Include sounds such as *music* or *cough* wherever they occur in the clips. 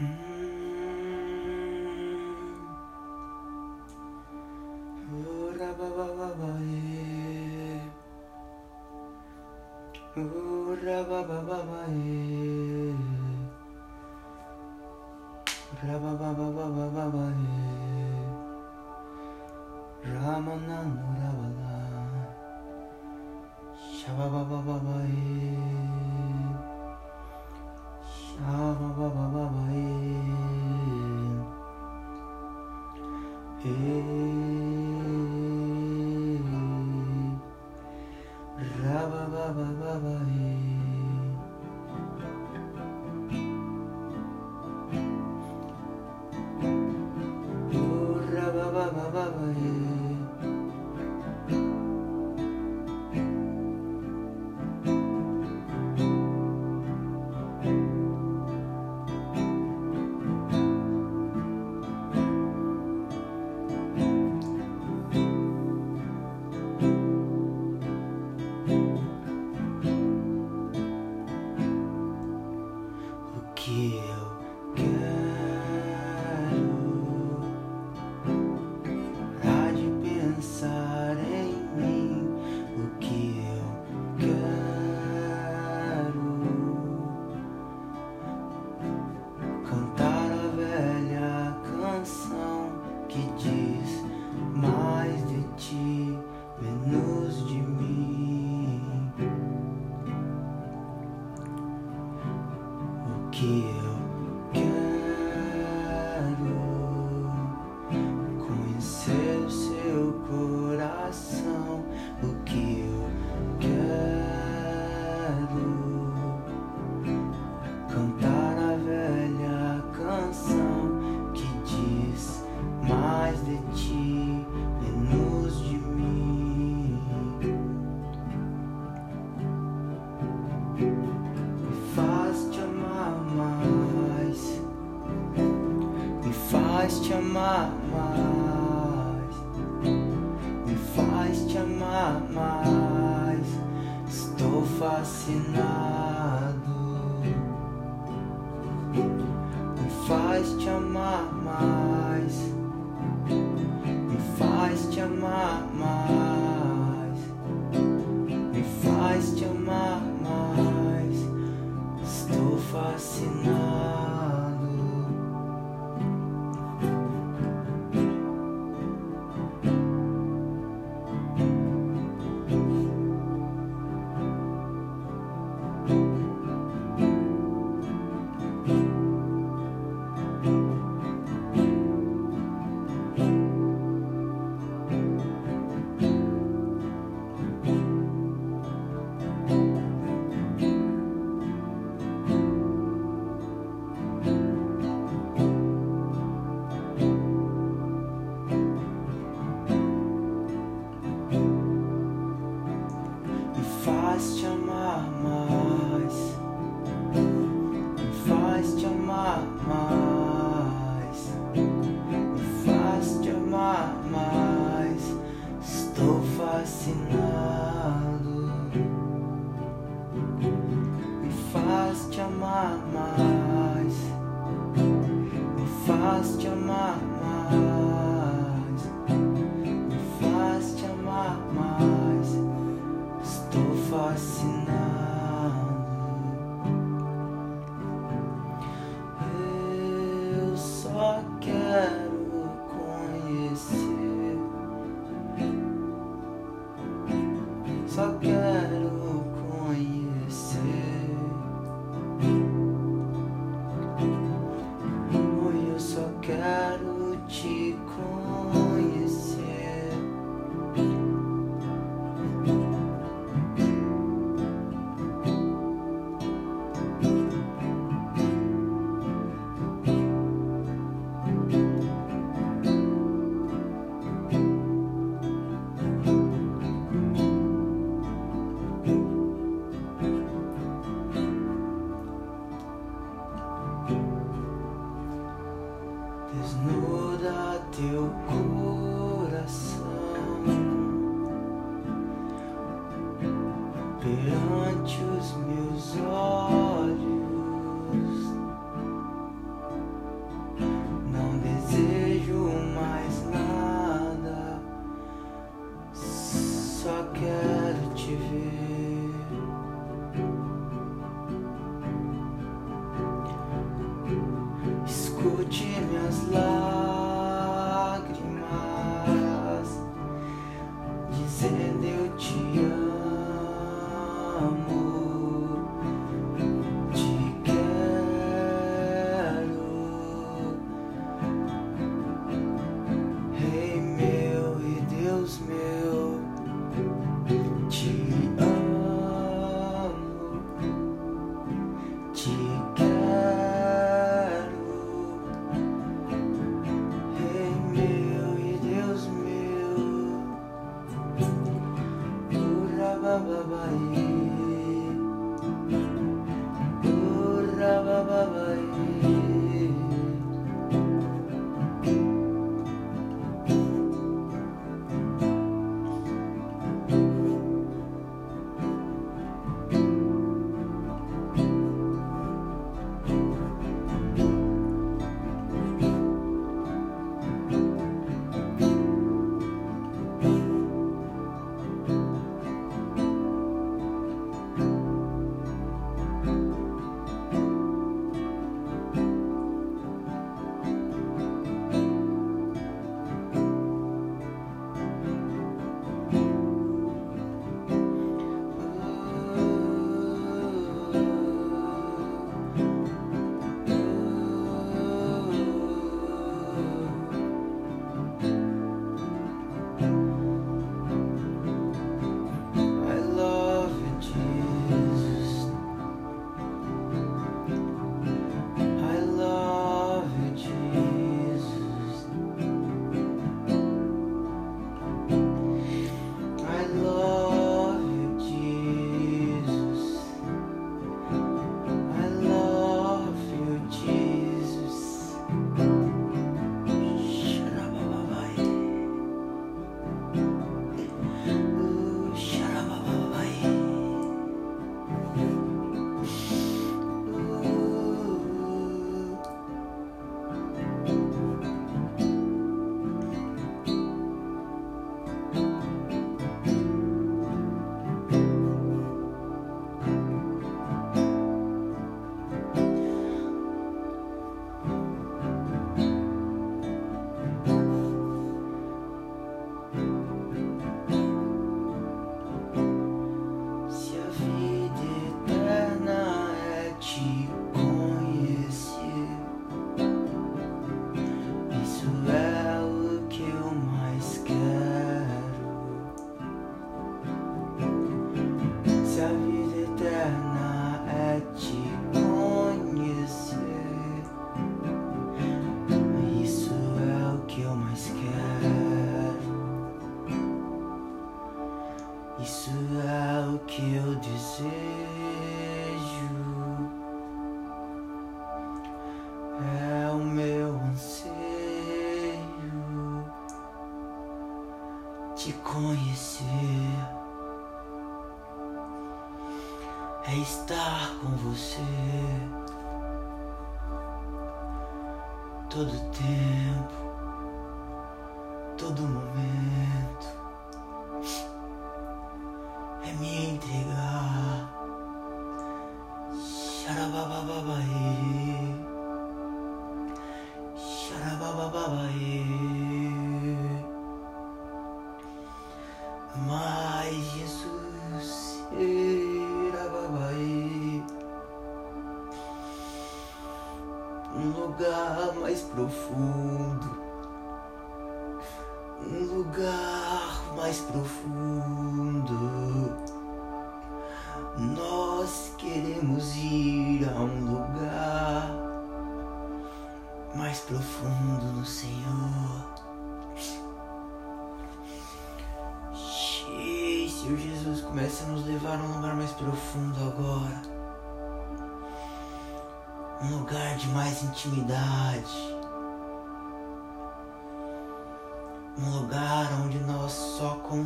Mm-hmm. que It's. Perante os meus olhos.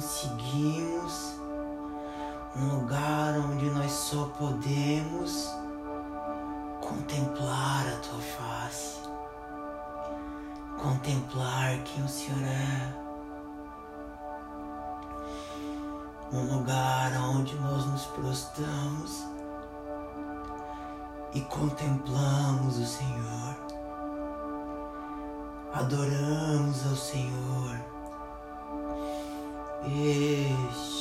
seguimos, um lugar onde nós só podemos contemplar a tua face, contemplar quem o Senhor é. Um lugar onde nós nos prostramos e contemplamos o Senhor, adoramos ao Senhor Ish.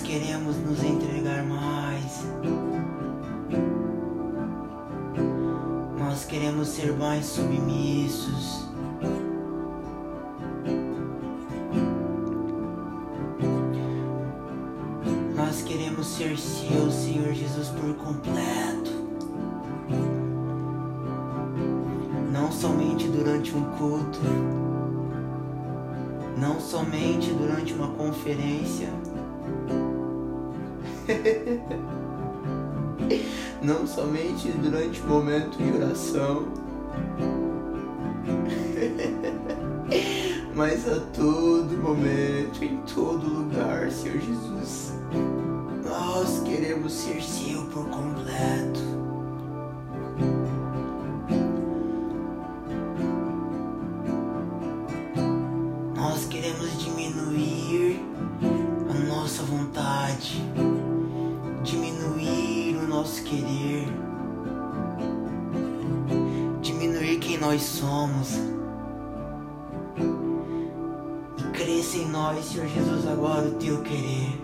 Nós queremos nos entregar mais. Nós queremos ser mais submissos. Nós queremos ser seu, Senhor Jesus, por completo. Não somente durante um culto, não somente durante uma conferência, *laughs* não somente durante o momento de oração, *laughs* mas a todo momento, em todo lugar, Senhor Jesus. Nós queremos ser seu por completo. Nós somos. E cresça em nós, Senhor Jesus, agora o teu querer.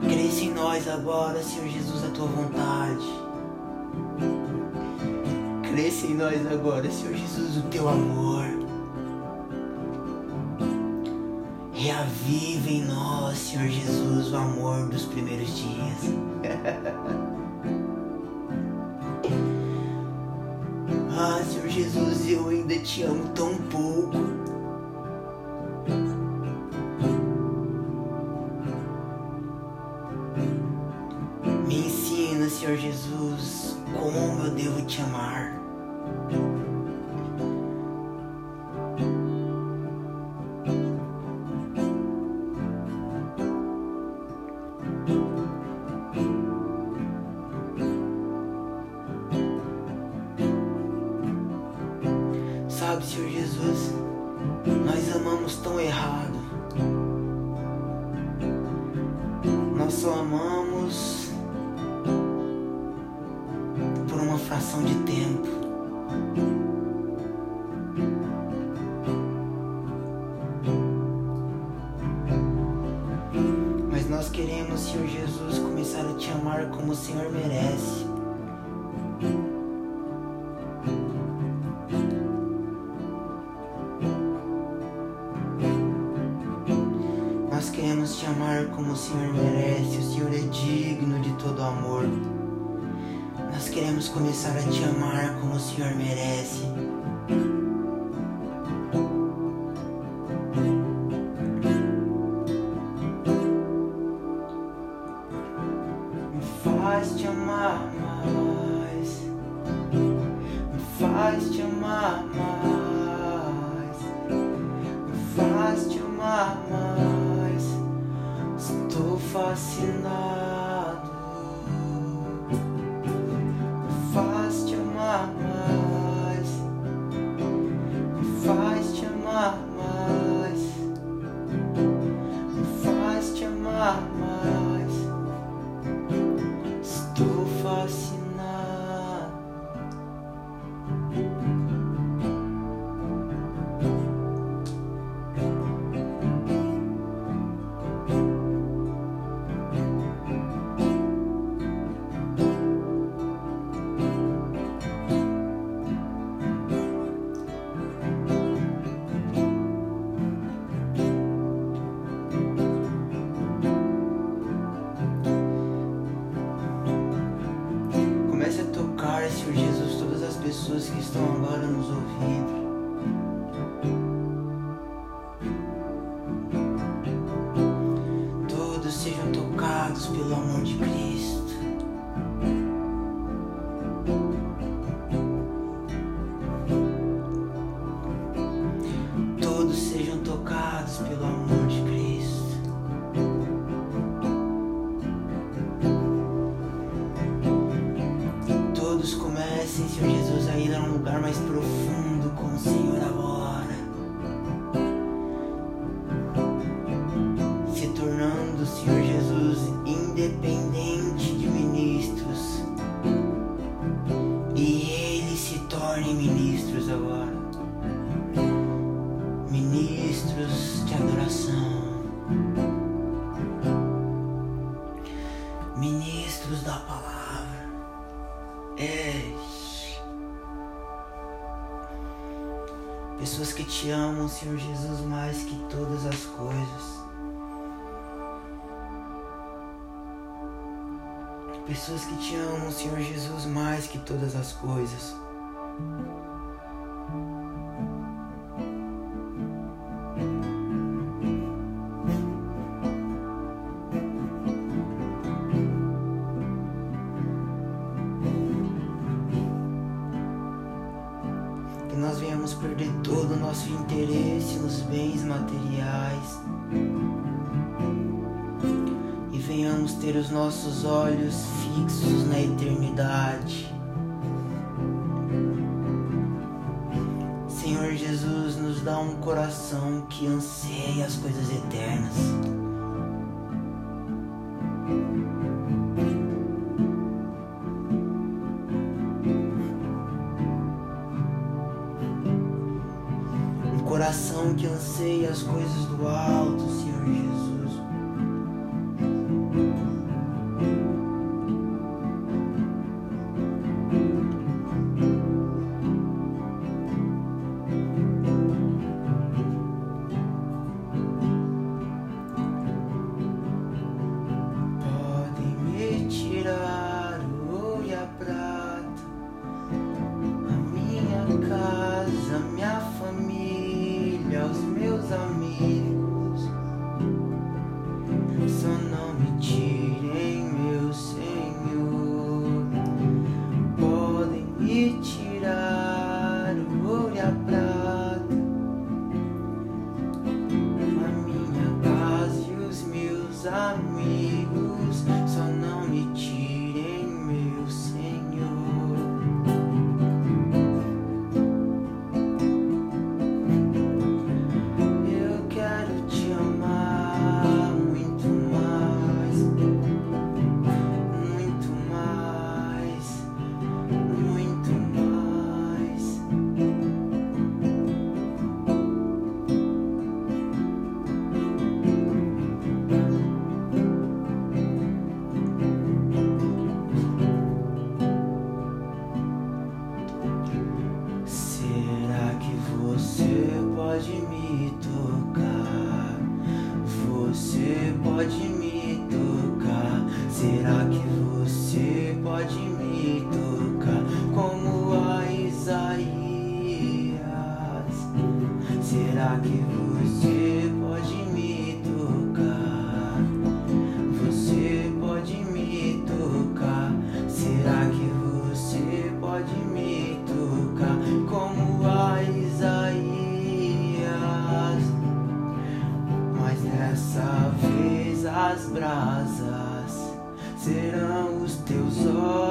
Cresça em nós agora, Senhor Jesus, a tua vontade. Cresça em nós agora, Senhor Jesus, o teu amor. Reaviva em nós, Senhor Jesus, o amor dos primeiros dias. *laughs* Jesus, eu ainda te amo tão pouco. Me ensina, Senhor Jesus, como eu devo te amar. Queremos, Senhor Jesus, começar a te amar como o Senhor merece. Nós queremos te amar como o Senhor merece, o Senhor é digno de todo amor. Nós queremos começar a te amar como o Senhor merece. Estou Senhor Jesus todas as pessoas que estão agora nos ouvindo. agora, ministros de adoração, ministros da palavra, és pessoas que te amam, Senhor Jesus, mais que todas as coisas. Pessoas que te amam, Senhor Jesus, mais que todas as coisas. ter os nossos olhos fixos na eternidade. Senhor Jesus, nos dá um coração que anseia as coisas eternas. Um coração que anseia as coisas do alto. as brasas serão os teus olhos.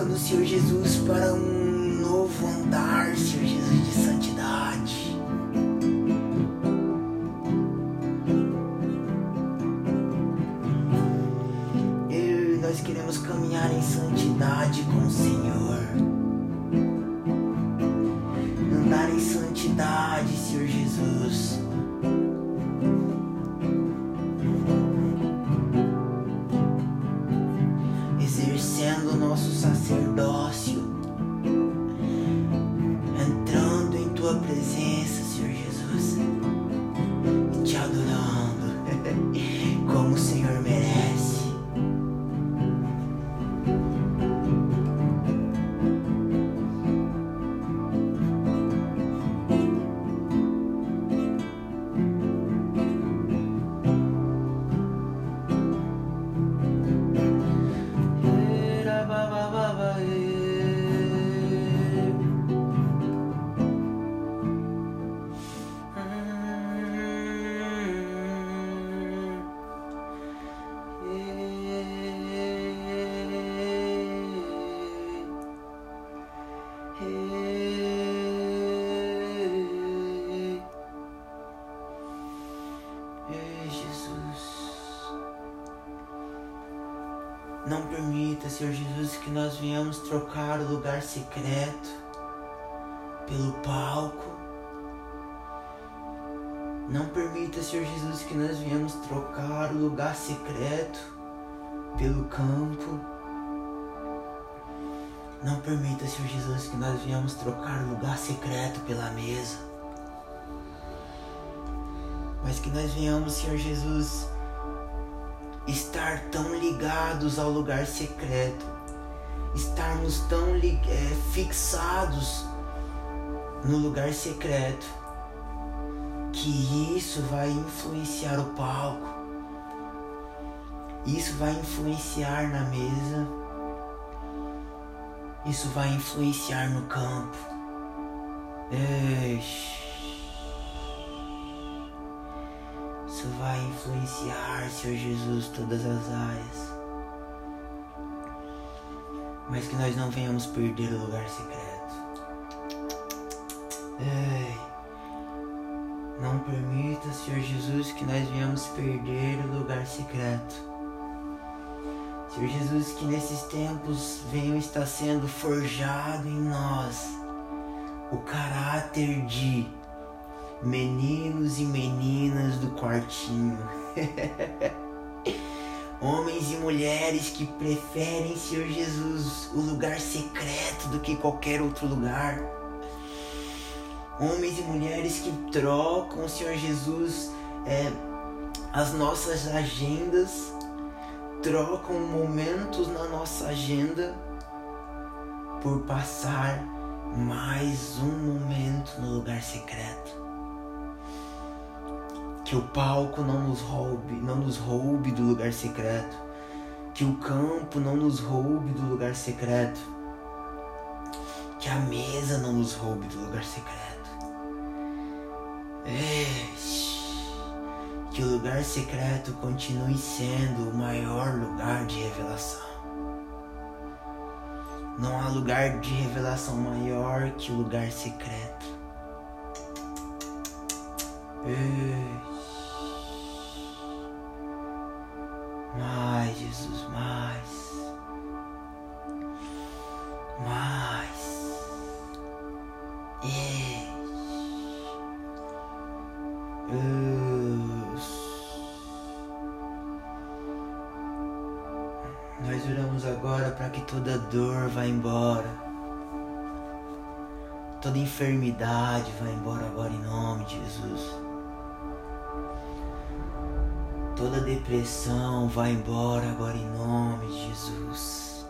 Coloca-nos, Senhor Jesus, para um novo andar, Senhor Jesus, de santidade. Eu, nós queremos caminhar em santidade com o Senhor. Trocar o lugar secreto pelo palco. Não permita, Senhor Jesus, que nós venhamos trocar o lugar secreto pelo campo. Não permita, Senhor Jesus, que nós venhamos trocar o lugar secreto pela mesa. Mas que nós venhamos, Senhor Jesus, estar tão ligados ao lugar secreto, estarmos tão eh, fixados no lugar secreto, que isso vai influenciar o palco, isso vai influenciar na mesa, isso vai influenciar no campo. Isso vai influenciar, Senhor Jesus, todas as áreas. Mas que nós não venhamos perder o lugar secreto. Ei, não permita, Senhor Jesus, que nós venhamos perder o lugar secreto. Senhor Jesus, que nesses tempos venham estar sendo forjado em nós o caráter de meninos e meninas do quartinho. *laughs* Homens e mulheres que preferem, Senhor Jesus, o lugar secreto do que qualquer outro lugar. Homens e mulheres que trocam, Senhor Jesus, é, as nossas agendas, trocam momentos na nossa agenda por passar mais um momento no lugar secreto que o palco não nos roube, não nos roube do lugar secreto, que o campo não nos roube do lugar secreto, que a mesa não nos roube do lugar secreto. Que o lugar secreto continue sendo o maior lugar de revelação. Não há lugar de revelação maior que o lugar secreto. Mais, Jesus, mais. Mais. Yes. Nós oramos agora para que toda dor vá embora. Toda enfermidade vá embora agora em nome de Jesus. Toda depressão vai embora agora em nome de Jesus.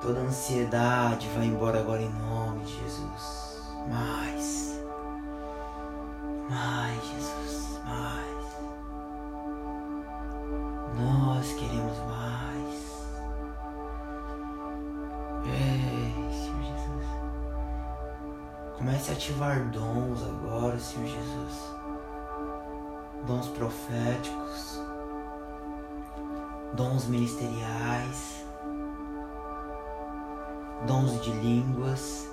Toda ansiedade vai embora agora em nome de Jesus. Mais. Mais, Jesus, mais. Nós queremos mais. Ei, Senhor Jesus. Comece a ativar dons agora, Senhor Jesus dons proféticos, dons ministeriais, dons de línguas.